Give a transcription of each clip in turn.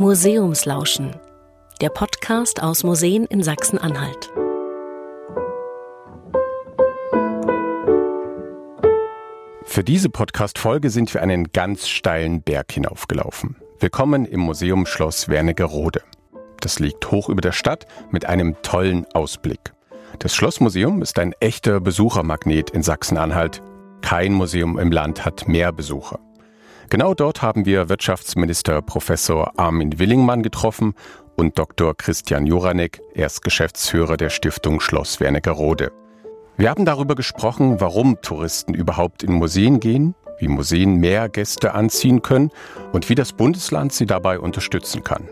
Museumslauschen, der Podcast aus Museen in Sachsen-Anhalt. Für diese Podcast-Folge sind wir einen ganz steilen Berg hinaufgelaufen. Willkommen im Museum Schloss Wernigerode. Das liegt hoch über der Stadt mit einem tollen Ausblick. Das Schlossmuseum ist ein echter Besuchermagnet in Sachsen-Anhalt. Kein Museum im Land hat mehr Besucher. Genau dort haben wir Wirtschaftsminister Professor Armin Willingmann getroffen und Dr. Christian Juranek, er ist Geschäftsführer der Stiftung Schloss Wernigerode. Wir haben darüber gesprochen, warum Touristen überhaupt in Museen gehen, wie Museen mehr Gäste anziehen können und wie das Bundesland sie dabei unterstützen kann.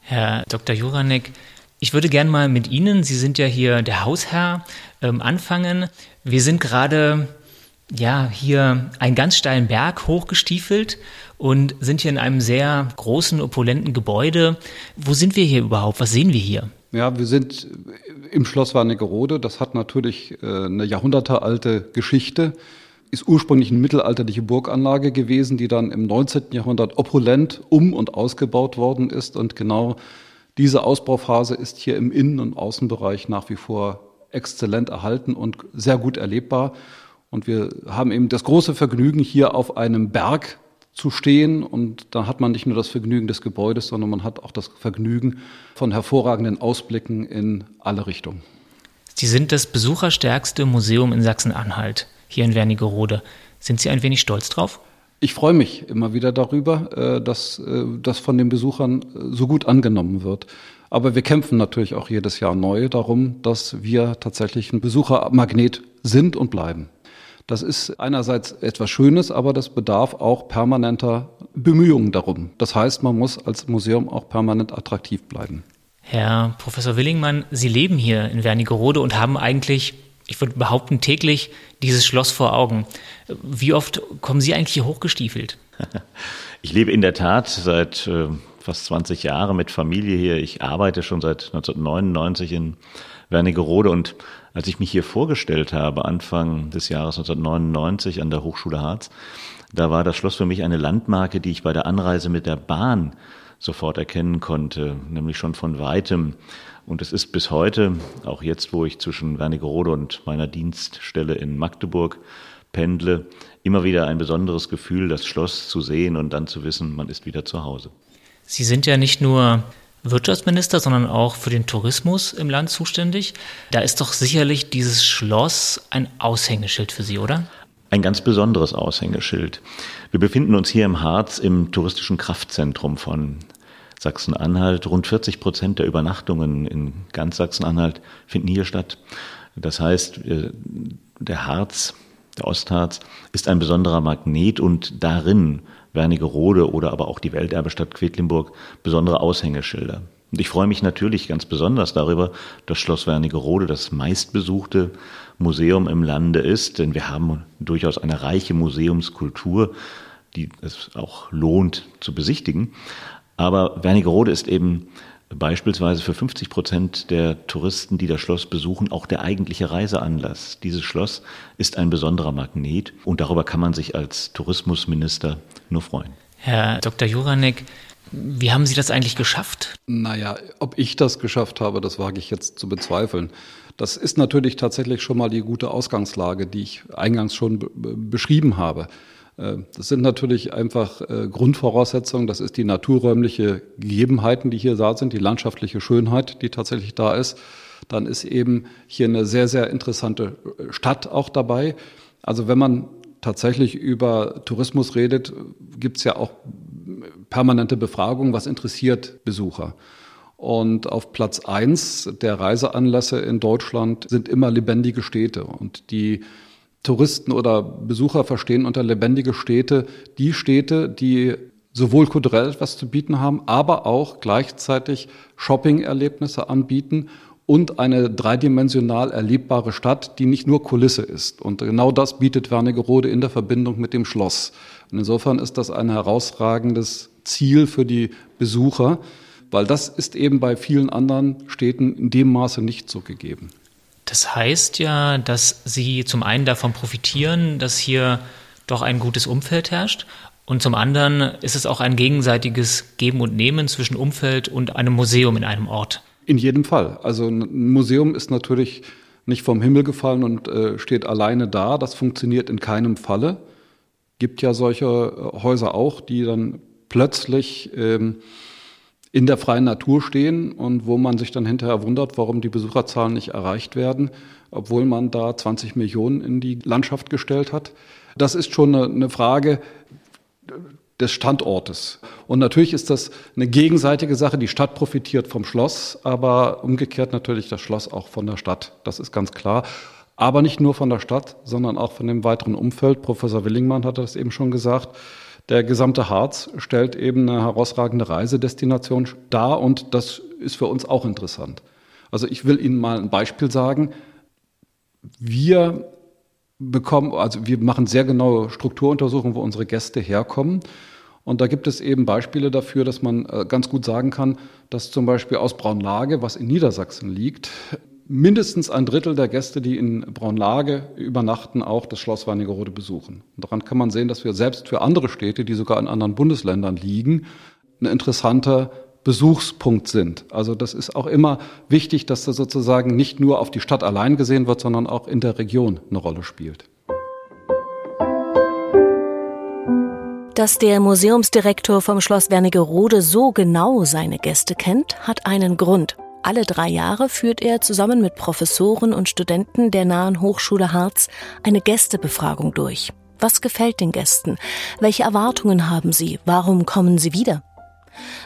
Herr Dr. Juranek, ich würde gern mal mit Ihnen, Sie sind ja hier der Hausherr, ähm, anfangen. Wir sind gerade ja hier einen ganz steilen Berg hochgestiefelt und sind hier in einem sehr großen, opulenten Gebäude. Wo sind wir hier überhaupt? Was sehen wir hier? Ja, wir sind im Schloss Wernigerode. Das hat natürlich äh, eine jahrhundertealte Geschichte. Ist ursprünglich eine mittelalterliche Burganlage gewesen, die dann im 19. Jahrhundert opulent um- und ausgebaut worden ist. Und genau diese Ausbauphase ist hier im Innen- und Außenbereich nach wie vor exzellent erhalten und sehr gut erlebbar. Und wir haben eben das große Vergnügen, hier auf einem Berg zu stehen. Und da hat man nicht nur das Vergnügen des Gebäudes, sondern man hat auch das Vergnügen von hervorragenden Ausblicken in alle Richtungen. Sie sind das besucherstärkste Museum in Sachsen-Anhalt, hier in Wernigerode. Sind Sie ein wenig stolz drauf? Ich freue mich immer wieder darüber, äh, dass äh, das von den Besuchern äh, so gut angenommen wird. Aber wir kämpfen natürlich auch jedes Jahr neu darum, dass wir tatsächlich ein Besuchermagnet sind und bleiben. Das ist einerseits etwas Schönes, aber das bedarf auch permanenter Bemühungen darum. Das heißt, man muss als Museum auch permanent attraktiv bleiben. Herr Professor Willingmann, Sie leben hier in Wernigerode und haben eigentlich, ich würde behaupten, täglich dieses Schloss vor Augen. Wie oft kommen Sie eigentlich hier hochgestiefelt? Ich lebe in der Tat seit äh, fast 20 Jahren mit Familie hier. Ich arbeite schon seit 1999 in Wernigerode und als ich mich hier vorgestellt habe, Anfang des Jahres 1999 an der Hochschule Harz, da war das Schloss für mich eine Landmarke, die ich bei der Anreise mit der Bahn sofort erkennen konnte, nämlich schon von weitem. Und es ist bis heute, auch jetzt, wo ich zwischen Wernigerode und meiner Dienststelle in Magdeburg pendle, immer wieder ein besonderes Gefühl, das Schloss zu sehen und dann zu wissen, man ist wieder zu Hause. Sie sind ja nicht nur Wirtschaftsminister, sondern auch für den Tourismus im Land zuständig. Da ist doch sicherlich dieses Schloss ein Aushängeschild für Sie, oder? Ein ganz besonderes Aushängeschild. Wir befinden uns hier im Harz im touristischen Kraftzentrum von Sachsen-Anhalt. Rund 40 Prozent der Übernachtungen in ganz Sachsen-Anhalt finden hier statt. Das heißt, äh, der Harz, der Ostharz, ist ein besonderer Magnet und darin Wernigerode oder aber auch die Welterbestadt Quedlinburg besondere Aushängeschilder. Und ich freue mich natürlich ganz besonders darüber, dass Schloss Wernigerode das meistbesuchte Museum im Lande ist, denn wir haben durchaus eine reiche Museumskultur, die es auch lohnt zu besichtigen. Aber Wernigerode ist eben beispielsweise für 50 Prozent der Touristen, die das Schloss besuchen, auch der eigentliche Reiseanlass. Dieses Schloss ist ein besonderer Magnet und darüber kann man sich als Tourismusminister nur freuen. Herr Dr. Juranek, wie haben Sie das eigentlich geschafft? Naja, ob ich das geschafft habe, das wage ich jetzt zu bezweifeln. Das ist natürlich tatsächlich schon mal die gute Ausgangslage, die ich eingangs schon beschrieben habe. Äh, das sind natürlich einfach äh, Grundvoraussetzungen. Das ist die naturräumliche Gegebenheiten, die hier da sind, die landschaftliche Schönheit, die tatsächlich da ist. Dann ist eben hier eine sehr, sehr interessante äh, Stadt auch dabei. Also wenn man tatsächlich über Tourismus redet, gibt es ja auch permanente Befragungen, was interessiert Besucher. Und auf Platz eins der Reiseanlässe in Deutschland sind immer lebendige Städte. Und die Touristen oder Besucher verstehen unter lebendige Städte die Städte, die sowohl kulturell etwas zu bieten haben, aber auch gleichzeitig Shopping-Erlebnisse anbieten und eine dreidimensional erlebbare Stadt, die nicht nur Kulisse ist. Und genau das bietet Wernigerode in der Verbindung mit dem Schloss. Und insofern ist das ein herausragendes Ziel für die Besucher, weil das ist eben bei vielen anderen Städten in dem Maße nicht so gegeben. Das heißt ja, dass Sie zum einen davon profitieren, dass hier doch ein gutes Umfeld herrscht Und zum anderen ist es auch ein gegenseitiges Geben und Nehmen zwischen Umfeld und einem Museum in einem Ort. In jedem Fall. Also ein Museum ist natürlich nicht vom Himmel gefallen und äh, steht alleine da. Das funktioniert in keinem Falle. Gibt ja solche äh, Häuser auch, die dann plötzlich ähm, in der freien Natur stehen und wo man sich dann hinterher wundert, warum die Besucherzahlen nicht erreicht werden, obwohl man da 20 Millionen in die Landschaft gestellt hat. Das ist schon eine, Frage des Standortes. Und natürlich ist das eine gegenseitige Sache. Die Stadt profitiert vom Schloss, aber umgekehrt natürlich das Schloss auch von der Stadt. Das ist ganz klar. Aber nicht nur von der Stadt, sondern auch von dem weiteren Umfeld. Professor Willingmann hat das eben schon gesagt. Der gesamte Harz stellt eben eine herausragende Reisedestination dar und das ist für uns auch interessant. Also ich will Ihnen mal ein Beispiel sagen. Wir bekommen, also wir machen sehr genaue Strukturuntersuchungen, wo unsere Gäste herkommen. Und da gibt es eben Beispiele dafür, dass man äh, ganz gut sagen kann, dass zum Beispiel aus Braunlage, was in Niedersachsen liegt, mindestens ein Drittel der Gäste, die in Braunlage übernachten, auch das Schloss Wernigerode besuchen. Und daran kann man sehen, dass wir selbst für andere Städte, die sogar in anderen Bundesländern liegen, ein interessanter Besuchspunkt sind. Also das ist auch immer wichtig, dass das sozusagen nicht nur auf die Stadt allein gesehen wird, sondern auch in der Region eine Rolle spielt. Dass der Museumsdirektor vom Schloss Wernigerode so genau seine Gäste kennt, hat einen Grund. Alle drei Jahre führt er zusammen mit Professoren und Studenten der Nahen Hochschule Harz eine Gästebefragung durch. Was gefällt den Gästen? Welche Erwartungen haben sie? Warum kommen sie wieder?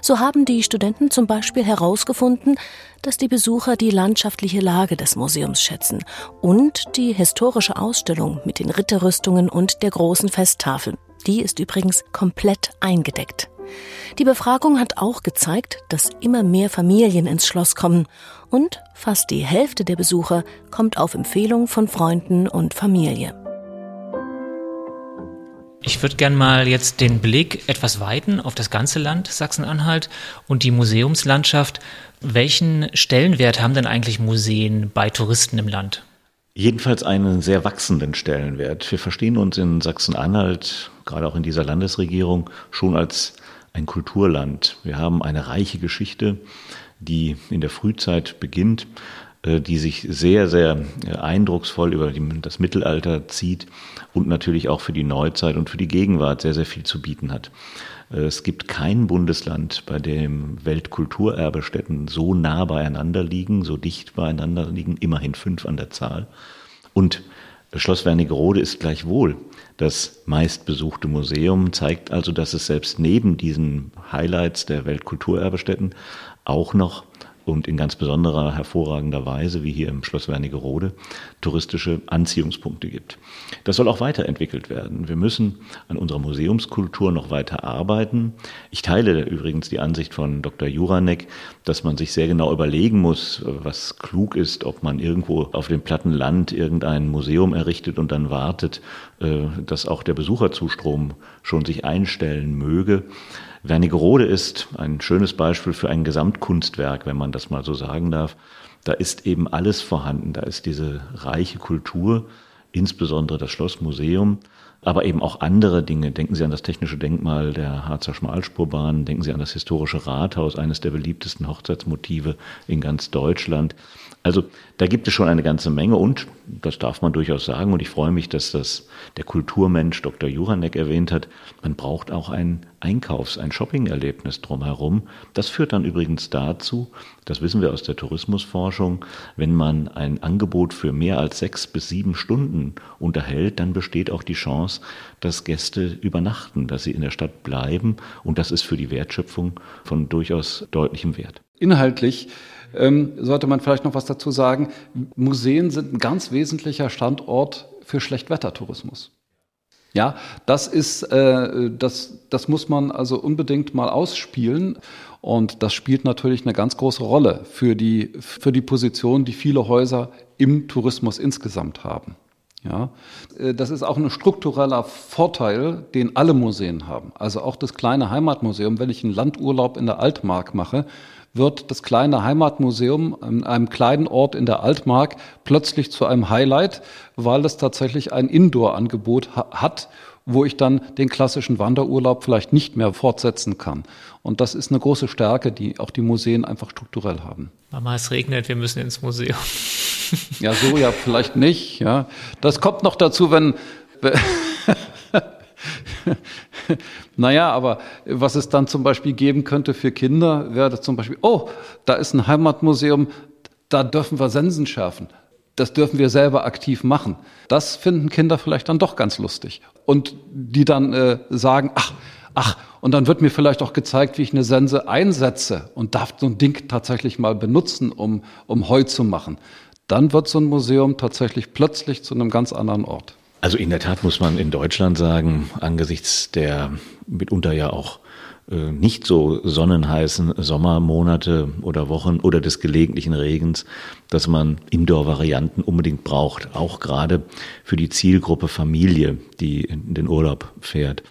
So haben die Studenten zum Beispiel herausgefunden, dass die Besucher die landschaftliche Lage des Museums schätzen und die historische Ausstellung mit den Ritterrüstungen und der großen Festtafel. Die ist übrigens komplett eingedeckt. Die Befragung hat auch gezeigt, dass immer mehr Familien ins Schloss kommen und fast die Hälfte der Besucher kommt auf Empfehlung von Freunden und Familie. Ich würde gern mal jetzt den Blick etwas weiten auf das ganze Land Sachsen-Anhalt und die Museumslandschaft. Welchen Stellenwert haben denn eigentlich Museen bei Touristen im Land? Jedenfalls einen sehr wachsenden Stellenwert. Wir verstehen uns in Sachsen-Anhalt, gerade auch in dieser Landesregierung, schon als ein Kulturland. Wir haben eine reiche Geschichte, die in der Frühzeit beginnt, äh, die sich sehr, sehr äh, eindrucksvoll über das Mittelalter zieht und natürlich auch für die Neuzeit und für die Gegenwart sehr, sehr viel zu bieten hat. Äh, es gibt kein Bundesland, bei dem Weltkulturerbestätten so nah beieinander liegen, so dicht beieinander liegen, immerhin fünf an der Zahl. Und Schloss Wernigerode ist gleichwohl das meistbesuchte Museum, zeigt also, dass es selbst neben diesen Highlights der Weltkulturerbestätten auch noch und in ganz besonderer, hervorragender Weise, wie hier im Schloss Wernigerode, touristische Anziehungspunkte gibt. Das soll auch weiterentwickelt werden. Wir müssen an unserer Museumskultur noch weiter arbeiten. Ich teile übrigens die Ansicht von Dr. Juranek, dass man sich sehr genau überlegen muss, was klug ist, ob man irgendwo auf dem platten Land irgendein Museum errichtet und dann wartet, äh, dass auch der Besucherzustrom schon sich einstellen möge. Wernigerode ist ein schönes Beispiel für ein Gesamtkunstwerk, wenn man das mal so sagen darf. Da ist eben alles vorhanden. Da ist diese reiche Kultur, insbesondere das Schlossmuseum, aber eben auch andere Dinge. Denken Sie an das technische Denkmal der Harzer Schmalspurbahn, denken Sie an das historische Rathaus, eines der beliebtesten Hochzeitsmotive in ganz Deutschland. Also da gibt es schon eine ganze Menge und das darf man durchaus sagen und ich freue mich, dass das der Kulturmensch Dr. Juranek erwähnt hat. Man braucht auch ein Einkaufs-, ein Shopping-Erlebnis drumherum. Das führt dann übrigens dazu, das wissen wir aus der Tourismusforschung, wenn man ein Angebot für mehr als sechs bis sieben Stunden unterhält, dann besteht auch die Chance, dass Gäste übernachten, dass sie in der Stadt bleiben und das ist für die Wertschöpfung von durchaus deutlichem Wert. Inhaltlich ähm, sollte man vielleicht noch was dazu sagen. Museen sind ein ganz wesentlicher Standort für Schlechtwettertourismus. Ja, das ist, äh, das, das muss man also unbedingt mal ausspielen. Und das spielt natürlich eine ganz große Rolle für die, für die Position, die viele Häuser im Tourismus insgesamt haben. Ja, äh, das ist auch ein struktureller Vorteil, den alle Museen haben. Also auch das kleine Heimatmuseum, wenn ich einen Landurlaub in der Altmark mache, wird das kleine Heimatmuseum an einem kleinen Ort in der Altmark plötzlich zu einem Highlight, weil es tatsächlich ein Indoor-Angebot ha hat, wo ich dann den klassischen Wanderurlaub vielleicht nicht mehr fortsetzen kann. Und das ist eine große Stärke, die auch die Museen einfach strukturell haben. Mama, es regnet, wir müssen ins Museum. Ja, so ja vielleicht nicht. Ja, das kommt noch dazu, wenn naja, aber was es dann zum Beispiel geben könnte für Kinder, wäre das zum Beispiel, oh, da ist ein Heimatmuseum, da dürfen wir Sensen schärfen. Das dürfen wir selber aktiv machen. Das finden Kinder vielleicht dann doch ganz lustig. Und die dann äh, sagen, ach, ach, und dann wird mir vielleicht auch gezeigt, wie ich eine Sense einsetze und darf so ein Ding tatsächlich mal benutzen, um, um Heu zu machen. Dann wird so ein Museum tatsächlich plötzlich zu einem ganz anderen Ort. Also in der Tat muss man in Deutschland sagen, angesichts der mitunter ja auch äh, nicht so sonnenheißen Sommermonate oder Wochen oder des gelegentlichen Regens, dass man Indoor-Varianten unbedingt braucht, auch gerade für die Zielgruppe Familie, die in den Urlaub fährt.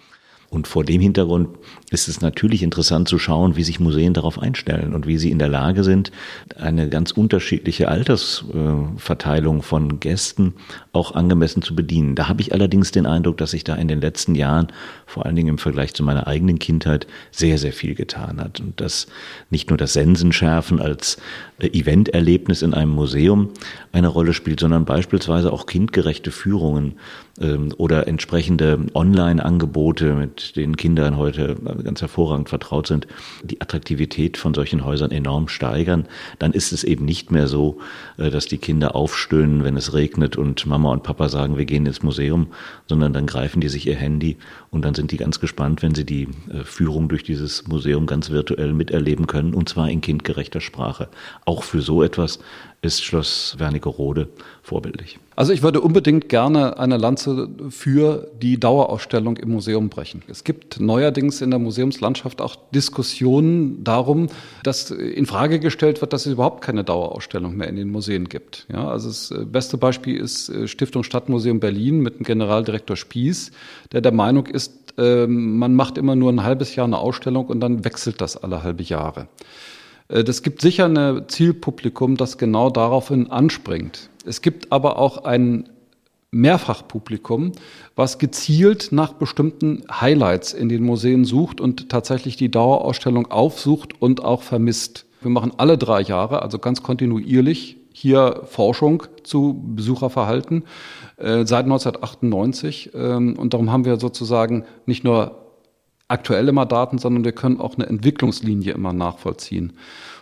Und vor dem Hintergrund ist es natürlich interessant zu schauen, wie sich Museen darauf einstellen und wie sie in der Lage sind, eine ganz unterschiedliche Altersverteilung von Gästen auch angemessen zu bedienen. Da habe ich allerdings den Eindruck, dass sich da in den letzten Jahren, vor allen Dingen im Vergleich zu meiner eigenen Kindheit, sehr, sehr viel getan hat. Und dass nicht nur das Sensenschärfen als Eventerlebnis in einem Museum eine Rolle spielt, sondern beispielsweise auch kindgerechte Führungen oder entsprechende Online-Angebote, mit denen Kindern heute ganz hervorragend vertraut sind, die Attraktivität von solchen Häusern enorm steigern. Dann ist es eben nicht mehr so, äh, dass die Kinder aufstöhnen, wenn es regnet und Mama und Papa sagen, wir gehen ins Museum, sondern dann greifen die sich ihr Handy und dann sind die ganz gespannt, wenn sie die äh, Führung durch dieses Museum ganz virtuell miterleben können und zwar in kindgerechter Sprache. Auch für so etwas ist Schloss Wernigerode vorbildlich. Also ich würde unbedingt gerne eine Lanze für die Dauerausstellung im Museum brechen. Es gibt neuerdings in der Museumslandschaft auch Diskussionen darum, dass in Frage gestellt wird, dass es überhaupt keine Dauerausstellung mehr in den Museen gibt. Ja, also das äh, beste Beispiel ist äh, Stiftung Stadtmuseum Berlin mit dem Generaldirektor Spieß, der der Meinung ist, ähm, man macht immer nur ein halbes Jahr eine Ausstellung und dann wechselt das alle halbe Jahre. Äh, das gibt sicher ein Zielpublikum, das genau daraufhin anspringt. Es gibt aber auch ein Mehrfachpublikum, was gezielt nach bestimmten Highlights in den Museen sucht und tatsächlich die Dauerausstellung aufsucht und auch vermisst. Wir machen alle drei Jahre, also ganz kontinuierlich, hier Forschung zu Besucherverhalten äh, seit 1998. Ähm, und darum haben wir sozusagen nicht nur aktuell immer Daten, sondern wir können auch eine Entwicklungslinie immer nachvollziehen.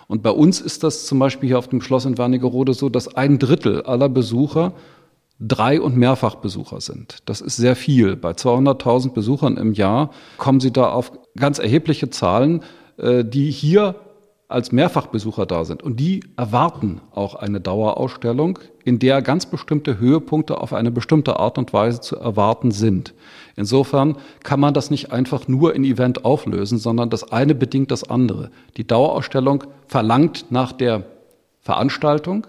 Und bei uns ist das zum Beispiel hier auf dem Schloss in Wernigerode so, dass ein Drittel aller Besucher Drei- und Mehrfachbesucher sind. Das ist sehr viel. Bei 200.000 Besuchern im Jahr kommen Sie da auf ganz erhebliche Zahlen, äh, die hier als Mehrfachbesucher da sind. Und die erwarten auch eine Dauerausstellung, in der ganz bestimmte Höhepunkte auf eine bestimmte Art und Weise zu erwarten sind. Insofern kann man das nicht einfach nur in Event auflösen, sondern das eine bedingt das andere. Die Dauerausstellung verlangt nach der Veranstaltung,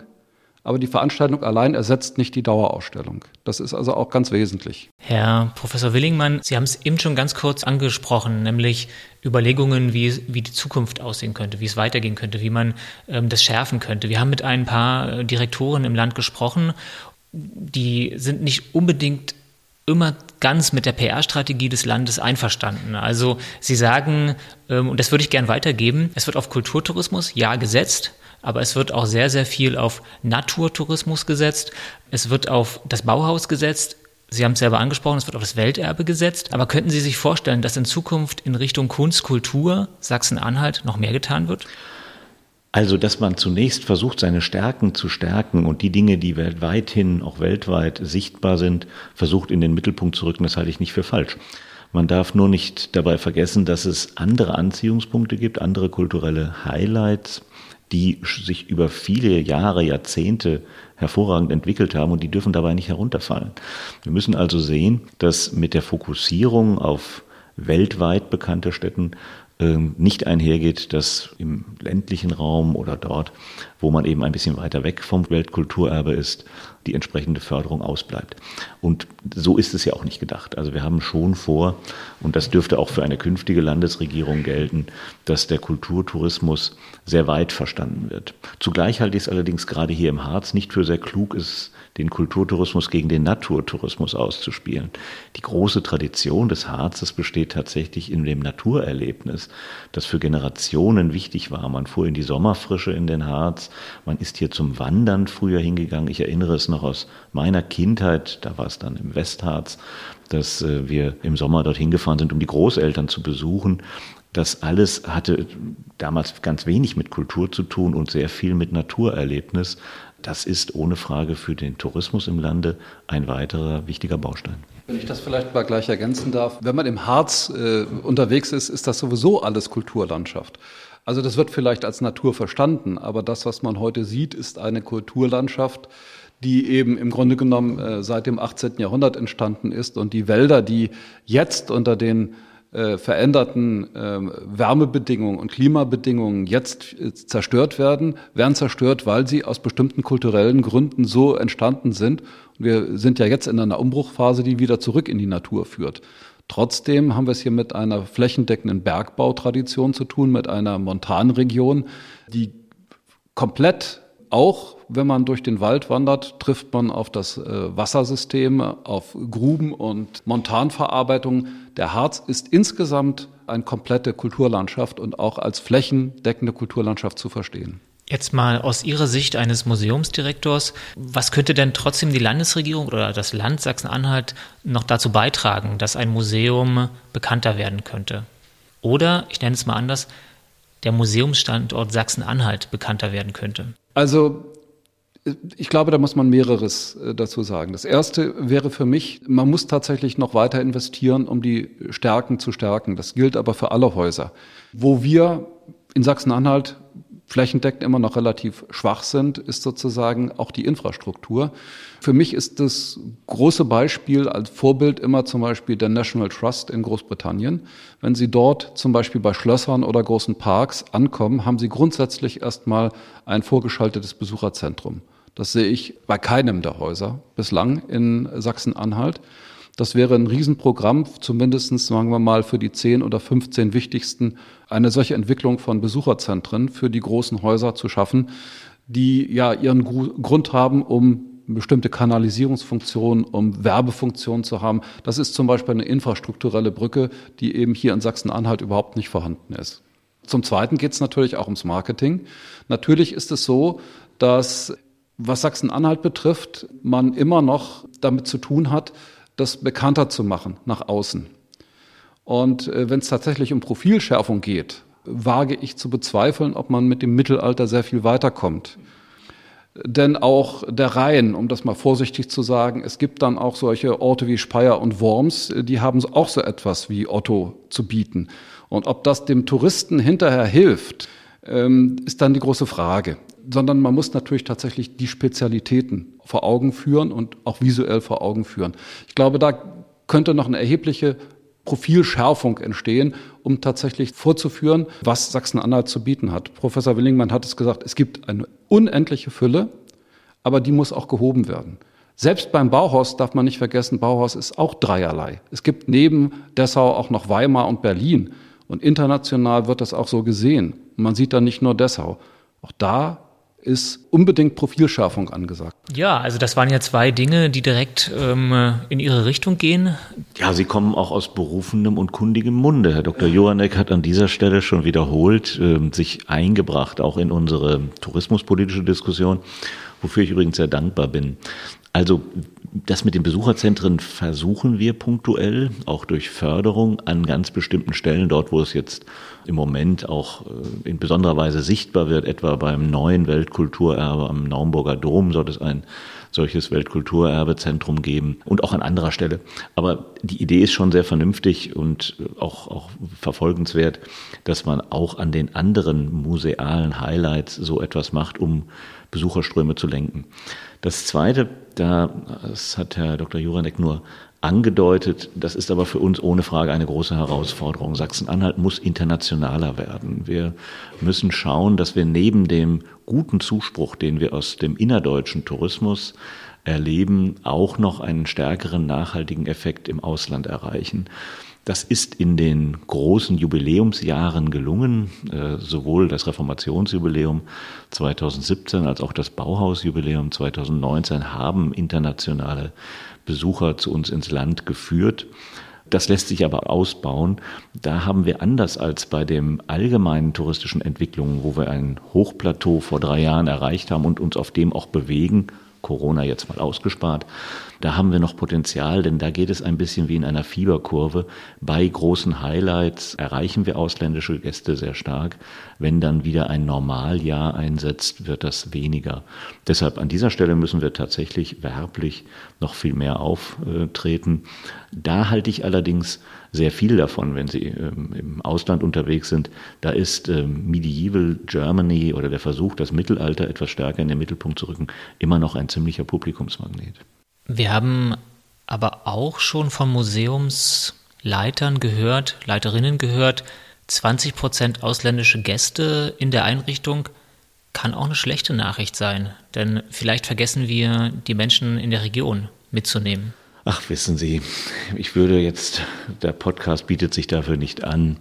aber die Veranstaltung allein ersetzt nicht die Dauerausstellung. Das ist also auch ganz wesentlich. Herr Professor Willingmann, Sie haben es eben schon ganz kurz angesprochen, nämlich Überlegungen, wie, wie die Zukunft aussehen könnte, wie es weitergehen könnte, wie man ähm, das schärfen könnte. Wir haben mit ein paar äh, Direktoren im Land gesprochen, die sind nicht unbedingt immer ganz mit der PR-Strategie des Landes einverstanden. Also sie sagen, ähm, und das würde ich gern weitergeben, es wird auf Kulturtourismus ja gesetzt, aber es wird auch sehr, sehr viel auf Naturtourismus gesetzt. Es wird auf das Bauhaus gesetzt. Sie haben es selber angesprochen, es wird auf das Welterbe gesetzt. Aber könnten Sie sich vorstellen, dass in Zukunft in Richtung Kunst, Kultur Sachsen-Anhalt noch mehr getan wird? Also, dass man zunächst versucht, seine Stärken zu stärken und die Dinge, die weltweit hin, auch weltweit sichtbar sind, versucht in den Mittelpunkt zu rücken, das halte ich nicht für falsch. Man darf nur nicht dabei vergessen, dass es andere Anziehungspunkte gibt, andere kulturelle Highlights, die sich über viele Jahre, Jahrzehnte hervorragend entwickelt haben und die dürfen dabei nicht herunterfallen. Wir müssen also sehen, dass mit der Fokussierung auf weltweit bekannte Städten ähm, nicht einhergeht, dass im ländlichen Raum oder dort, wo man eben ein bisschen weiter weg vom Weltkulturerbe ist, die entsprechende Förderung ausbleibt. Und so ist es ja auch nicht gedacht. Also wir haben schon vor, und das dürfte auch für eine künftige Landesregierung gelten, dass der Kulturtourismus sehr weit verstanden wird. Zugleich halte ich es allerdings gerade hier im Harz nicht für sehr klug, es den Kulturtourismus gegen den Naturtourismus auszuspielen. Die große Tradition des Harzes besteht tatsächlich in dem Naturerlebnis, das für Generationen wichtig war. Man fuhr in die Sommerfrische in den Harz, man ist hier zum Wandern früher hingegangen. Ich erinnere es noch aus meiner Kindheit, da war es dann im Westharz, dass äh, wir im Sommer dorthin gefahren sind, um die Großeltern zu besuchen. Das alles hatte damals ganz wenig mit Kultur zu tun und sehr viel mit Naturerlebnis. Das ist ohne Frage für den Tourismus im Lande ein weiterer wichtiger Baustein. Wenn ich das vielleicht mal gleich ergänzen darf, wenn man im Harz äh, unterwegs ist, ist das sowieso alles Kulturlandschaft. Also das wird vielleicht als Natur verstanden, aber das, was man heute sieht, ist eine Kulturlandschaft, die eben im Grunde genommen äh, seit dem 18. Jahrhundert entstanden ist und die Wälder, die jetzt unter den äh, veränderten äh, Wärmebedingungen und Klimabedingungen jetzt äh, zerstört werden, werden zerstört, weil sie aus bestimmten kulturellen Gründen so entstanden sind. Und wir sind ja jetzt in einer Umbruchphase, die wieder zurück in die Natur führt. Trotzdem haben wir es hier mit einer flächendeckenden Bergbautradition zu tun, mit einer Montanregion, die komplett auch, wenn man durch den Wald wandert, trifft man auf das äh, Wassersystem, auf Gruben und Montanverarbeitung. Der Harz ist insgesamt eine komplette Kulturlandschaft und auch als flächendeckende Kulturlandschaft zu verstehen. Jetzt mal aus Ihrer Sicht eines Museumsdirektors, was könnte denn trotzdem die Landesregierung oder das Land Sachsen-Anhalt noch dazu beitragen, dass ein Museum bekannter werden könnte? Oder, ich nenne es mal anders, der Museumsstandort Sachsen-Anhalt bekannter werden könnte? Also ich glaube, da muss man mehreres äh, dazu sagen. Das erste wäre für mich, man muss tatsächlich noch weiter investieren, um die Stärken zu stärken. Das gilt aber für alle Häuser. Wo wir in Sachsen-Anhalt flächendeckend immer noch relativ schwach sind, ist sozusagen auch die Infrastruktur. Für mich ist das große Beispiel als Vorbild immer zum Beispiel der National Trust in Großbritannien. Wenn Sie dort zum Beispiel bei Schlössern oder großen Parks ankommen, haben Sie grundsätzlich erstmal ein vorgeschaltetes Besucherzentrum. Das sehe ich bei keinem der Häuser bislang in Sachsen-Anhalt. Das wäre ein Riesenprogramm, zumindest sagen wir mal für die 10 oder 15 wichtigsten, eine solche Entwicklung von Besucherzentren für die großen Häuser zu schaffen, die ja ihren Grund haben, um bestimmte Kanalisierungsfunktionen, um Werbefunktionen zu haben. Das ist zum Beispiel eine infrastrukturelle Brücke, die eben hier in Sachsen-Anhalt überhaupt nicht vorhanden ist. Zum Zweiten geht es natürlich auch ums Marketing. Natürlich ist es so, dass was Sachsen-Anhalt betrifft, man immer noch damit zu tun hat, das bekannter zu machen nach außen. Und äh, wenn es tatsächlich um Profilschärfung geht, wage ich zu bezweifeln, ob man mit dem Mittelalter sehr viel weiterkommt. Denn auch der Rhein, um das mal vorsichtig zu sagen, es gibt dann auch solche Orte wie Speyer und Worms, die haben auch so etwas wie Otto zu bieten. Und ob das dem Touristen hinterher hilft, ähm, ist dann die große Frage. Sondern man muss natürlich tatsächlich die Spezialitäten vor Augen führen und auch visuell vor Augen führen. Ich glaube, da könnte noch eine erhebliche Profilschärfung entstehen, um tatsächlich vorzuführen, was Sachsen-Anhalt zu bieten hat. Professor Willingmann hat es gesagt, es gibt eine unendliche Fülle, aber die muss auch gehoben werden. Selbst beim Bauhaus darf man nicht vergessen, Bauhaus ist auch dreierlei. Es gibt neben Dessau auch noch Weimar und Berlin. Und international wird das auch so gesehen. man sieht da nicht nur Dessau. Auch da ist unbedingt Profilschärfung angesagt. Ja, also das waren ja zwei Dinge, die direkt ähm, in Ihre Richtung gehen. Ja, sie kommen auch aus berufenem und kundigem Munde. Herr Dr. Johanneck hat an dieser Stelle schon wiederholt äh, sich eingebracht, auch in unsere tourismuspolitische Diskussion, wofür ich übrigens sehr dankbar bin. Also das mit den Besucherzentren versuchen wir punktuell, auch durch Förderung an ganz bestimmten Stellen, dort wo es jetzt im Moment auch äh, in besonderer Weise sichtbar wird, etwa beim neuen Weltkulturerbe am Naumburger Dom soll es ein solches Weltkulturerbezentrum geben und auch an anderer Stelle. Aber die Idee ist schon sehr vernünftig und auch, auch verfolgenswert, dass man auch an den anderen musealen Highlights so etwas macht, um Besucherströme zu lenken. Das Zweite, da, das hat Herr Dr. Juranek nur angedeutet. Das ist aber für uns ohne Frage eine große Herausforderung. Sachsen-Anhalt muss internationaler werden. Wir müssen schauen, dass wir neben dem guten Zuspruch, den wir aus dem innerdeutschen Tourismus erleben, auch noch einen stärkeren nachhaltigen Effekt im Ausland erreichen. Das ist in den großen Jubiläumsjahren gelungen. Äh, sowohl das Reformationsjubiläum 2017 als auch das Bauhausjubiläum 2019 haben internationale Besucher zu uns ins Land geführt. Das lässt sich aber ausbauen. Da haben wir anders als bei den allgemeinen touristischen Entwicklungen, wo wir ein Hochplateau vor drei Jahren erreicht haben und uns auf dem auch bewegen, Corona jetzt mal ausgespart, da haben wir noch Potenzial, denn da geht es ein bisschen wie in einer Fieberkurve. Bei großen Highlights erreichen wir ausländische Gäste sehr stark. Wenn dann wieder ein Normaljahr einsetzt, wird das weniger. Deshalb an dieser Stelle müssen wir tatsächlich werblich noch viel mehr auftreten. Da halte ich allerdings sehr viel davon, wenn Sie ähm, im Ausland unterwegs sind. Da ist ähm, Medieval Germany oder der Versuch, das Mittelalter etwas stärker in den Mittelpunkt zu rücken, immer noch ein ziemlicher Publikumsmagnet. Wir haben aber auch schon von Museumsleitern gehört, Leiterinnen gehört, 20 Prozent ausländische Gäste in der Einrichtung kann auch eine schlechte Nachricht sein, denn vielleicht vergessen wir die Menschen in der Region mitzunehmen. Ach, wissen Sie, ich würde jetzt, der Podcast bietet sich dafür nicht an,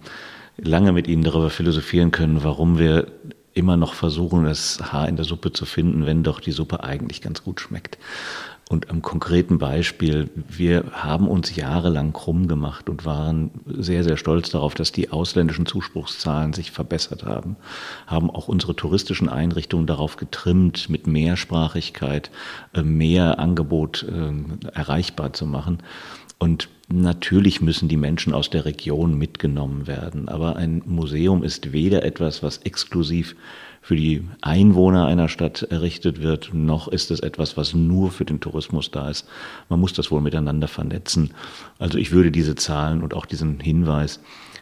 lange mit Ihnen darüber philosophieren können, warum wir immer noch versuchen, das Haar in der Suppe zu finden, wenn doch die Suppe eigentlich ganz gut schmeckt. Und am konkreten Beispiel, wir haben uns jahrelang krumm gemacht und waren sehr, sehr stolz darauf, dass die ausländischen Zuspruchszahlen sich verbessert haben, haben auch unsere touristischen Einrichtungen darauf getrimmt, mit Mehrsprachigkeit äh, mehr Angebot äh, erreichbar zu machen. Und natürlich müssen die Menschen aus der Region mitgenommen werden. Aber ein Museum ist weder etwas, was exklusiv für die Einwohner einer Stadt errichtet wird, noch ist es etwas, was nur für den Tourismus da ist. Man muss das wohl miteinander vernetzen. Also ich würde diese Zahlen und auch diesen Hinweis,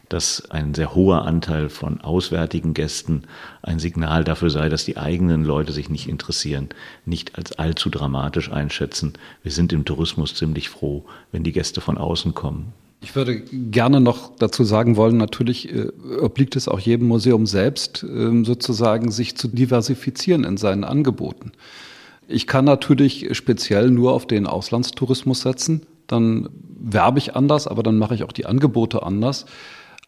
dass ein sehr hoher Anteil von auswärtigen Gästen ein Signal dafür sei, dass die eigenen Leute sich nicht interessieren, nicht als allzu dramatisch einschätzen. Wir sind im Tourismus ziemlich froh, wenn die Gäste von außen kommen. Ich würde gerne noch dazu sagen wollen, natürlich äh, obliegt es auch jedem Museum selbst, äh, sozusagen sich zu diversifizieren in seinen Angeboten. Ich kann natürlich speziell nur auf den Auslandstourismus setzen, dann werbe ich anders, aber dann mache ich auch die Angebote anders.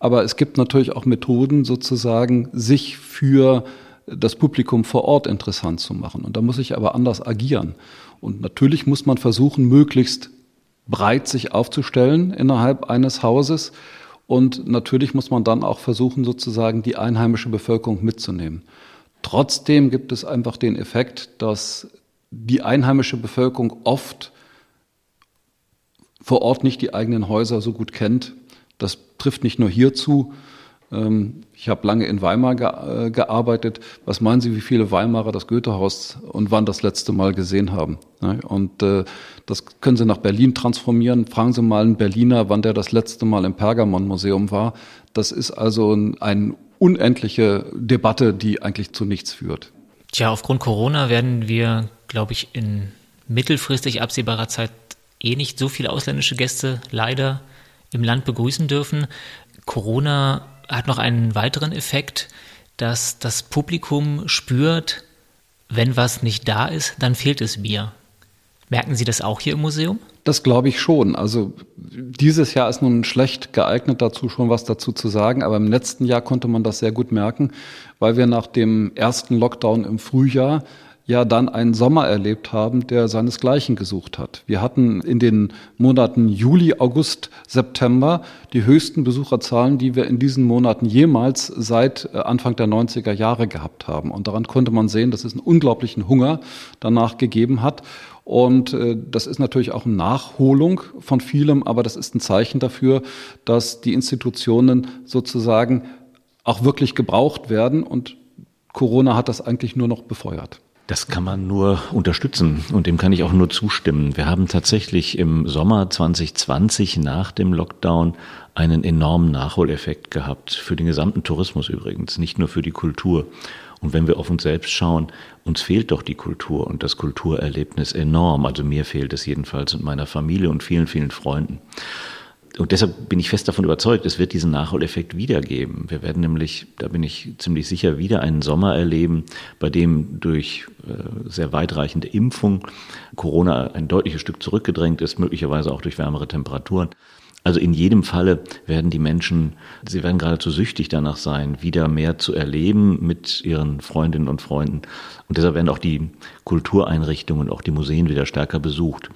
Aber es gibt natürlich auch Methoden, sozusagen sich für das Publikum vor Ort interessant zu machen. Und da muss ich aber anders agieren. Und natürlich muss man versuchen, möglichst breit sich aufzustellen innerhalb eines Hauses. Und natürlich muss man dann auch versuchen, sozusagen die einheimische Bevölkerung mitzunehmen. Trotzdem gibt es einfach den Effekt, dass die einheimische Bevölkerung oft vor Ort nicht die eigenen Häuser so gut kennt. Das trifft nicht nur hier zu, ähm, ich habe lange in Weimar äh, gearbeitet. Was meinen Sie, wie viele Weimarer das Goethehaus und wann das letzte Mal gesehen haben? Und äh, das können Sie nach Berlin transformieren. Fragen Sie mal einen Berliner, wann der das letzte Mal im Pergamon-Museum war. Das ist also eine unendliche Debatte, die eigentlich zu nichts führt. Tja, aufgrund Corona werden wir, glaube ich, in mittelfristig absehbarer Zeit eh nicht so viele ausländische Gäste leider im Land begrüßen dürfen. Corona hat noch einen weiteren Effekt, dass das Publikum spürt, wenn was nicht da ist, dann fehlt es mir. Merken Sie das auch hier im Museum? Das glaube ich schon. Also dieses Jahr ist nun schlecht geeignet dazu, schon was dazu zu sagen. Aber im letzten Jahr konnte man das sehr gut merken, weil wir nach dem ersten Lockdown im Frühjahr ja dann einen Sommer erlebt haben, der seinesgleichen gesucht hat. Wir hatten in den Monaten Juli, August, September die höchsten Besucherzahlen, die wir in diesen Monaten jemals seit äh, Anfang der 90er Jahre gehabt haben. Und daran konnte man sehen, dass es einen unglaublichen Hunger danach gegeben hat. Und äh, das ist natürlich auch eine Nachholung von vielem, aber das ist ein Zeichen dafür, dass die Institutionen sozusagen auch wirklich gebraucht werden. Und Corona hat das eigentlich nur noch befeuert. Das kann man nur unterstützen und dem kann ich auch nur zustimmen. Wir haben tatsächlich im Sommer 2020 nach dem Lockdown einen enormen Nachholeffekt gehabt, für den gesamten Tourismus übrigens, nicht nur für die Kultur. Und wenn wir auf uns selbst schauen, uns fehlt doch die Kultur und das Kulturerlebnis enorm. Also mir fehlt es jedenfalls und meiner Familie und vielen, vielen Freunden. Und deshalb bin ich fest davon überzeugt, es wird diesen Nachholeffekt wiedergeben. Wir werden nämlich, da bin ich ziemlich sicher, wieder einen Sommer erleben, bei dem durch äh, sehr weitreichende Impfung Corona ein deutliches Stück zurückgedrängt ist, möglicherweise auch durch wärmere Temperaturen. Also in jedem Falle werden die Menschen, sie werden geradezu süchtig danach sein, wieder mehr zu erleben mit ihren Freundinnen und Freunden. Und deshalb werden auch die Kultureinrichtungen, auch die Museen wieder stärker besucht.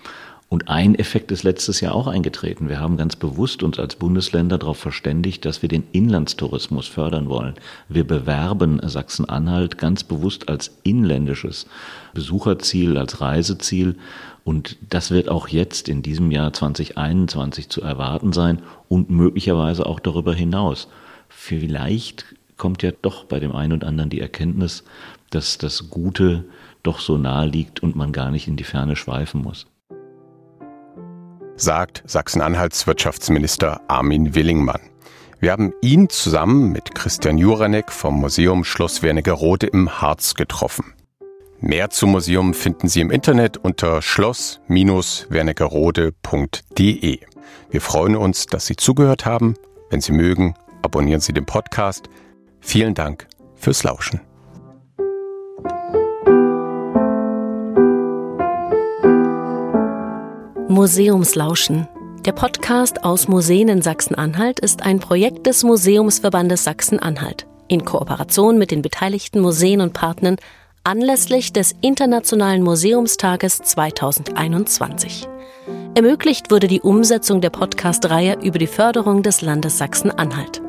Und ein Effekt ist letztes Jahr auch eingetreten. Wir haben ganz bewusst uns als Bundesländer darauf verständigt, dass wir den Inlandstourismus fördern wollen. Wir bewerben Sachsen-Anhalt ganz bewusst als inländisches Besucherziel, als Reiseziel. Und das wird auch jetzt in diesem Jahr 2021 zu erwarten sein und möglicherweise auch darüber hinaus. Vielleicht kommt ja doch bei dem einen und anderen die Erkenntnis, dass das Gute doch so nahe liegt und man gar nicht in die Ferne schweifen muss sagt Sachsen-Anhalts Wirtschaftsminister Armin Willingmann. Wir haben ihn zusammen mit Christian Juranek vom Museum Schloss Wernigerode im Harz getroffen. Mehr zum Museum finden Sie im Internet unter schloss-wernigerode.de. Wir freuen uns, dass Sie zugehört haben. Wenn Sie mögen, abonnieren Sie den Podcast. Vielen Dank fürs Lauschen. Museumslauschen. Der Podcast aus Museen in Sachsen-Anhalt ist ein Projekt des Museumsverbandes Sachsen-Anhalt in Kooperation mit den beteiligten Museen und Partnern anlässlich des Internationalen Museumstages 2021. Ermöglicht wurde die Umsetzung der Podcast-Reihe über die Förderung des Landes Sachsen-Anhalt.